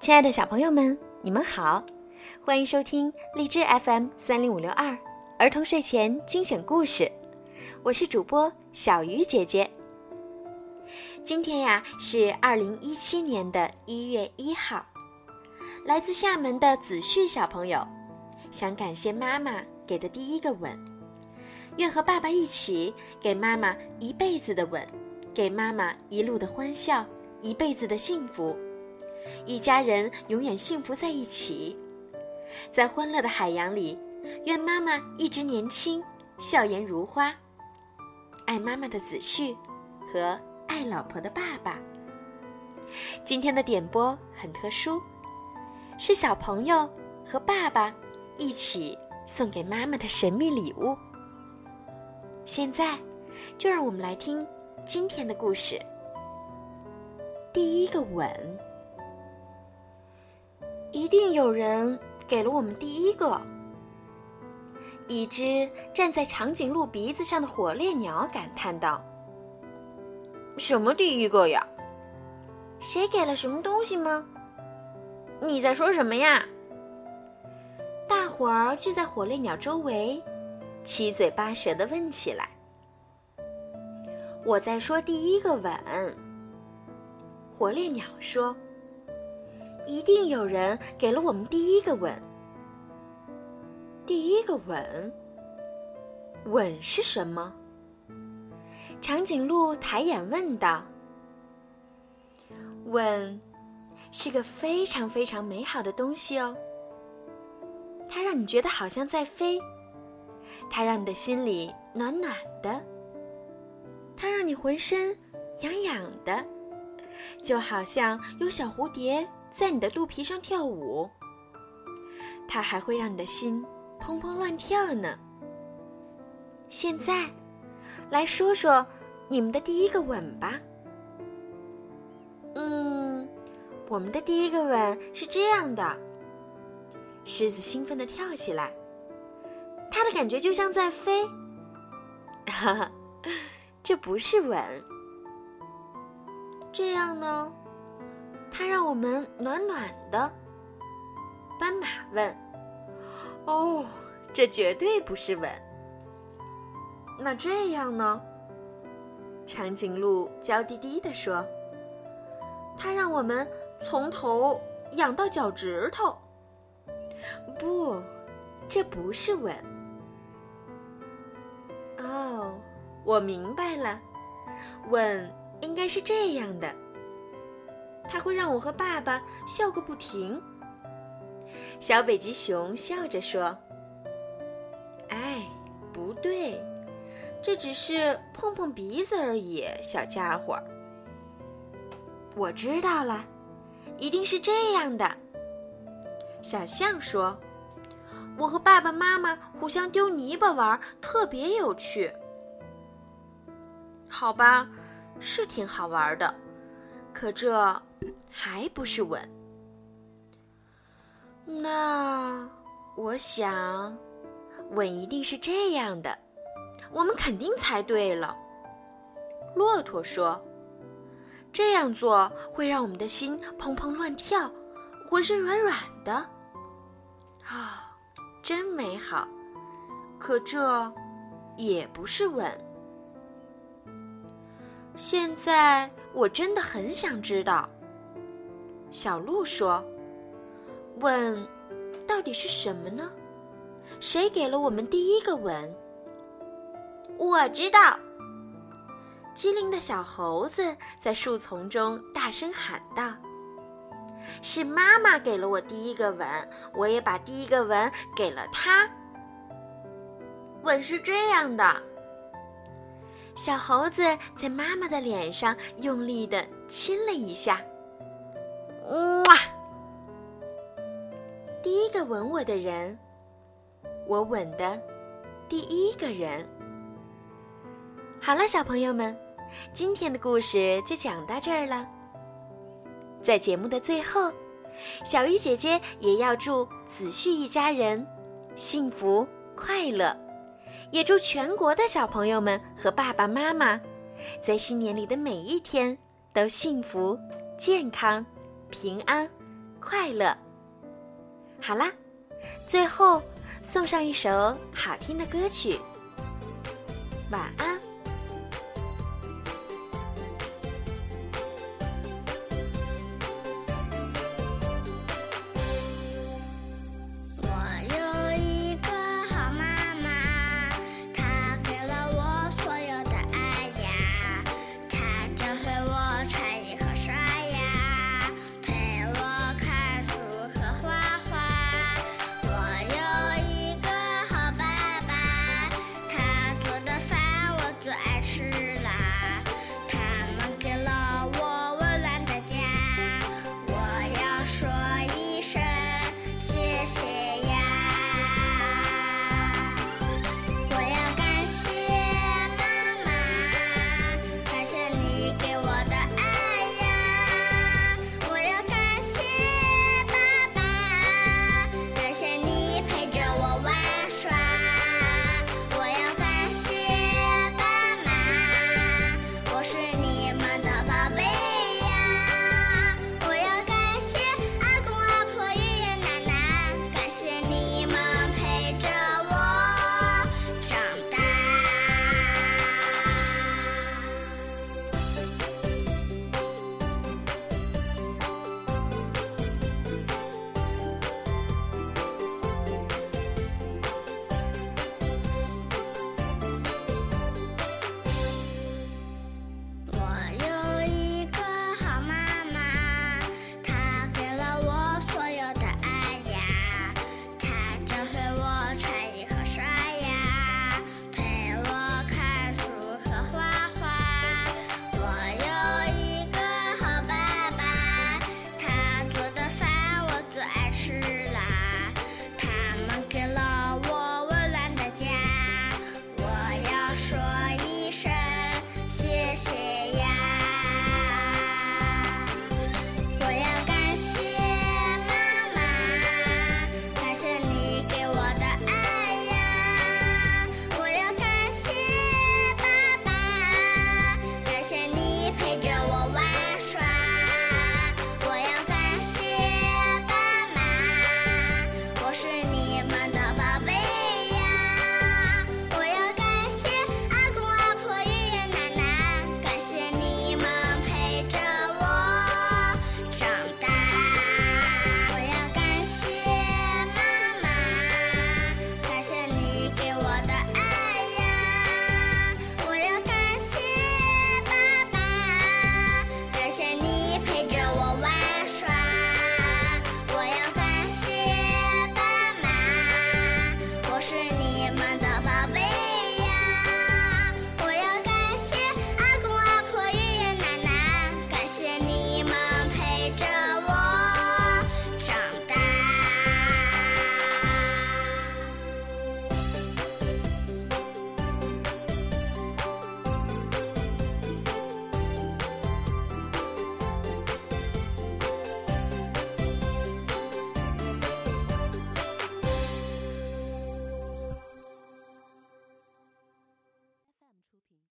亲爱的小朋友们，你们好，欢迎收听荔枝 FM 三零五六二儿童睡前精选故事，我是主播小鱼姐姐。今天呀是二零一七年的一月一号，来自厦门的子旭小朋友想感谢妈妈给的第一个吻，愿和爸爸一起给妈妈一辈子的吻，给妈妈一路的欢笑，一辈子的幸福。一家人永远幸福在一起，在欢乐的海洋里，愿妈妈一直年轻，笑颜如花。爱妈妈的子旭，和爱老婆的爸爸。今天的点播很特殊，是小朋友和爸爸一起送给妈妈的神秘礼物。现在，就让我们来听今天的故事。第一个吻。一定有人给了我们第一个。一只站在长颈鹿鼻子上的火烈鸟感叹道：“什么第一个呀？谁给了什么东西吗？你在说什么呀？”大伙儿聚在火烈鸟周围，七嘴八舌的问起来：“我在说第一个吻。”火烈鸟说。一定有人给了我们第一个吻。第一个吻，吻是什么？长颈鹿抬眼问道。吻，是个非常非常美好的东西哦。它让你觉得好像在飞，它让你的心里暖暖的，它让你浑身痒痒的，就好像有小蝴蝶。在你的肚皮上跳舞，它还会让你的心砰砰乱跳呢。现在，来说说你们的第一个吻吧。嗯，我们的第一个吻是这样的。狮子兴奋地跳起来，它的感觉就像在飞。哈哈，这不是吻。这样呢？它让我们暖暖的。斑马问：“哦，这绝对不是吻。那这样呢？”长颈鹿娇滴滴地说：“它让我们从头痒到脚趾头。”不，这不是吻。哦，我明白了，吻应该是这样的。它会让我和爸爸笑个不停。小北极熊笑着说：“哎，不对，这只是碰碰鼻子而已，小家伙。”我知道了，一定是这样的。小象说：“我和爸爸妈妈互相丢泥巴玩，特别有趣。”好吧，是挺好玩的，可这……还不是吻？那我想，吻一定是这样的。我们肯定猜对了。骆驼说：“这样做会让我们的心砰砰乱跳，浑身软软的。”啊，真美好。可这也不是吻。现在我真的很想知道。小鹿说：“吻，到底是什么呢？谁给了我们第一个吻？”我知道。机灵的小猴子在树丛中大声喊道：“是妈妈给了我第一个吻，我也把第一个吻给了她。”吻是这样的。小猴子在妈妈的脸上用力的亲了一下。哇！第一个吻我的人，我吻的第一个人。好了，小朋友们，今天的故事就讲到这儿了。在节目的最后，小鱼姐姐也要祝子旭一家人幸福快乐，也祝全国的小朋友们和爸爸妈妈，在新年里的每一天都幸福健康。平安、快乐。好啦，最后送上一首好听的歌曲，晚安。